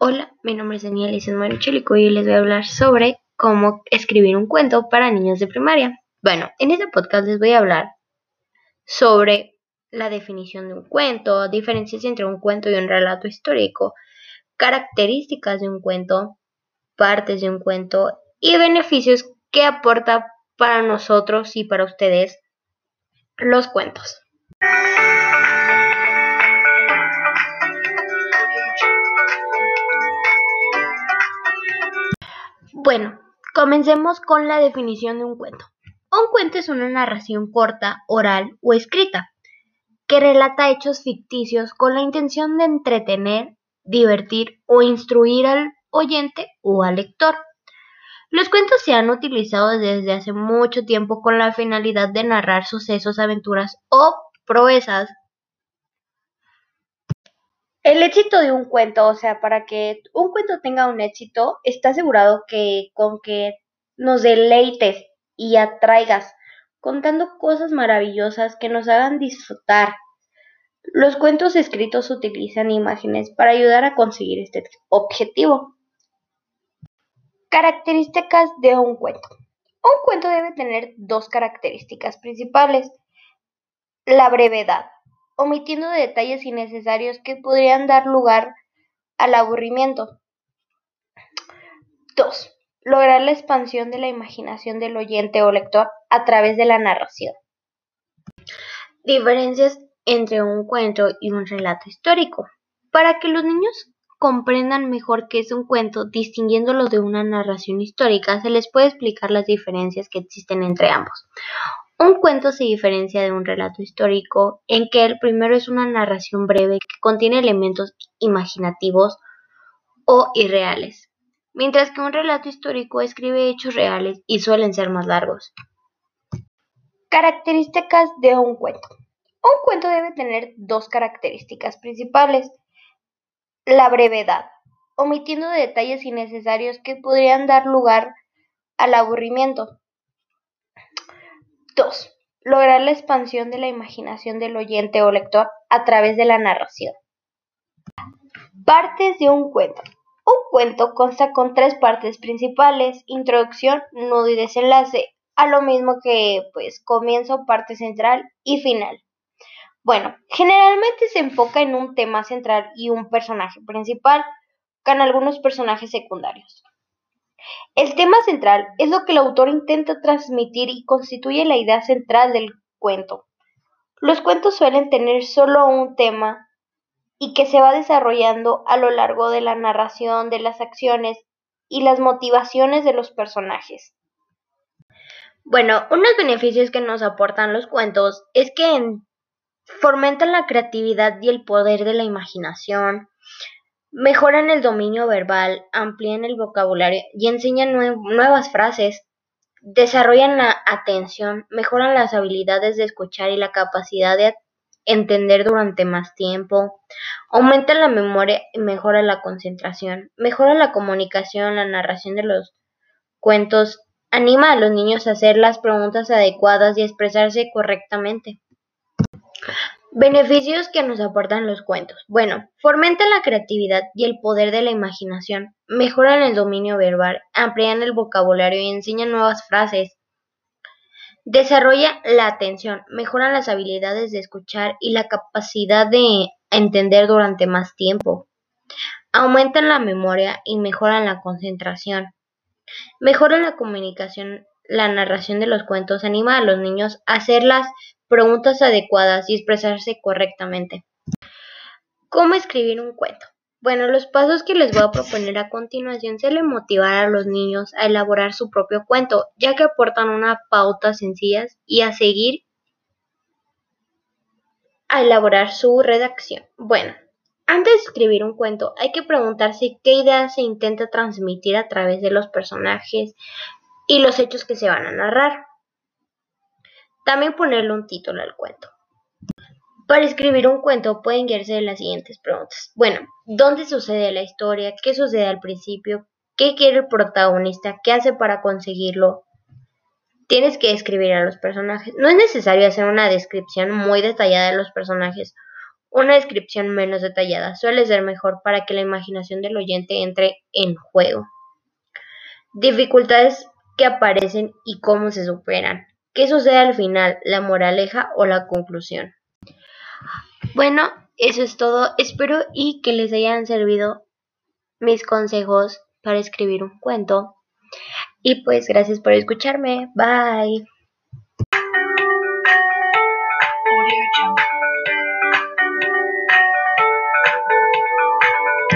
Hola, mi nombre es Daniela Isenmari Chelico y hoy les voy a hablar sobre cómo escribir un cuento para niños de primaria. Bueno, en este podcast les voy a hablar sobre la definición de un cuento, diferencias entre un cuento y un relato histórico, características de un cuento, partes de un cuento y beneficios que aporta para nosotros y para ustedes los cuentos. Bueno, comencemos con la definición de un cuento. Un cuento es una narración corta, oral o escrita, que relata hechos ficticios con la intención de entretener, divertir o instruir al oyente o al lector. Los cuentos se han utilizado desde hace mucho tiempo con la finalidad de narrar sucesos, aventuras o proezas el éxito de un cuento, o sea, para que un cuento tenga un éxito, está asegurado que con que nos deleites y atraigas contando cosas maravillosas que nos hagan disfrutar. Los cuentos escritos utilizan imágenes para ayudar a conseguir este objetivo. Características de un cuento. Un cuento debe tener dos características principales. La brevedad omitiendo detalles innecesarios que podrían dar lugar al aburrimiento. 2. Lograr la expansión de la imaginación del oyente o lector a través de la narración. Diferencias entre un cuento y un relato histórico. Para que los niños comprendan mejor qué es un cuento, distinguiéndolo de una narración histórica, se les puede explicar las diferencias que existen entre ambos. Un cuento se diferencia de un relato histórico en que el primero es una narración breve que contiene elementos imaginativos o irreales, mientras que un relato histórico escribe hechos reales y suelen ser más largos. Características de un cuento. Un cuento debe tener dos características principales. La brevedad, omitiendo detalles innecesarios que podrían dar lugar al aburrimiento. 2. Lograr la expansión de la imaginación del oyente o lector a través de la narración. Partes de un cuento. Un cuento consta con tres partes principales, introducción, nudo y desenlace, a lo mismo que pues comienzo, parte central y final. Bueno, generalmente se enfoca en un tema central y un personaje principal, con algunos personajes secundarios. El tema central es lo que el autor intenta transmitir y constituye la idea central del cuento. Los cuentos suelen tener solo un tema y que se va desarrollando a lo largo de la narración de las acciones y las motivaciones de los personajes. Bueno, unos beneficios que nos aportan los cuentos es que fomentan la creatividad y el poder de la imaginación, Mejoran el dominio verbal, amplían el vocabulario y enseñan nuevas frases. Desarrollan la atención, mejoran las habilidades de escuchar y la capacidad de entender durante más tiempo. Aumentan la memoria y mejora la concentración. Mejora la comunicación, la narración de los cuentos. Anima a los niños a hacer las preguntas adecuadas y expresarse correctamente. Beneficios que nos aportan los cuentos. Bueno, fomentan la creatividad y el poder de la imaginación, mejoran el dominio verbal, amplían el vocabulario y enseñan nuevas frases. Desarrolla la atención, mejoran las habilidades de escuchar y la capacidad de entender durante más tiempo. Aumentan la memoria y mejoran la concentración. Mejoran la comunicación, la narración de los cuentos anima a los niños a hacerlas preguntas adecuadas y expresarse correctamente. ¿Cómo escribir un cuento? Bueno, los pasos que les voy a proponer a continuación se le motivar a los niños a elaborar su propio cuento, ya que aportan una pauta sencillas y a seguir a elaborar su redacción. Bueno, antes de escribir un cuento hay que preguntarse qué idea se intenta transmitir a través de los personajes y los hechos que se van a narrar. También ponerle un título al cuento. Para escribir un cuento pueden guiarse de las siguientes preguntas. Bueno, ¿dónde sucede la historia? ¿Qué sucede al principio? ¿Qué quiere el protagonista? ¿Qué hace para conseguirlo? Tienes que escribir a los personajes. No es necesario hacer una descripción muy detallada de los personajes Una descripción menos detallada suele ser mejor para que la imaginación del oyente entre en juego. Dificultades que aparecen y cómo se superan. ¿Qué sucede al final? ¿La moraleja o la conclusión? Bueno, eso es todo. Espero y que les hayan servido mis consejos para escribir un cuento. Y pues gracias por escucharme. Bye.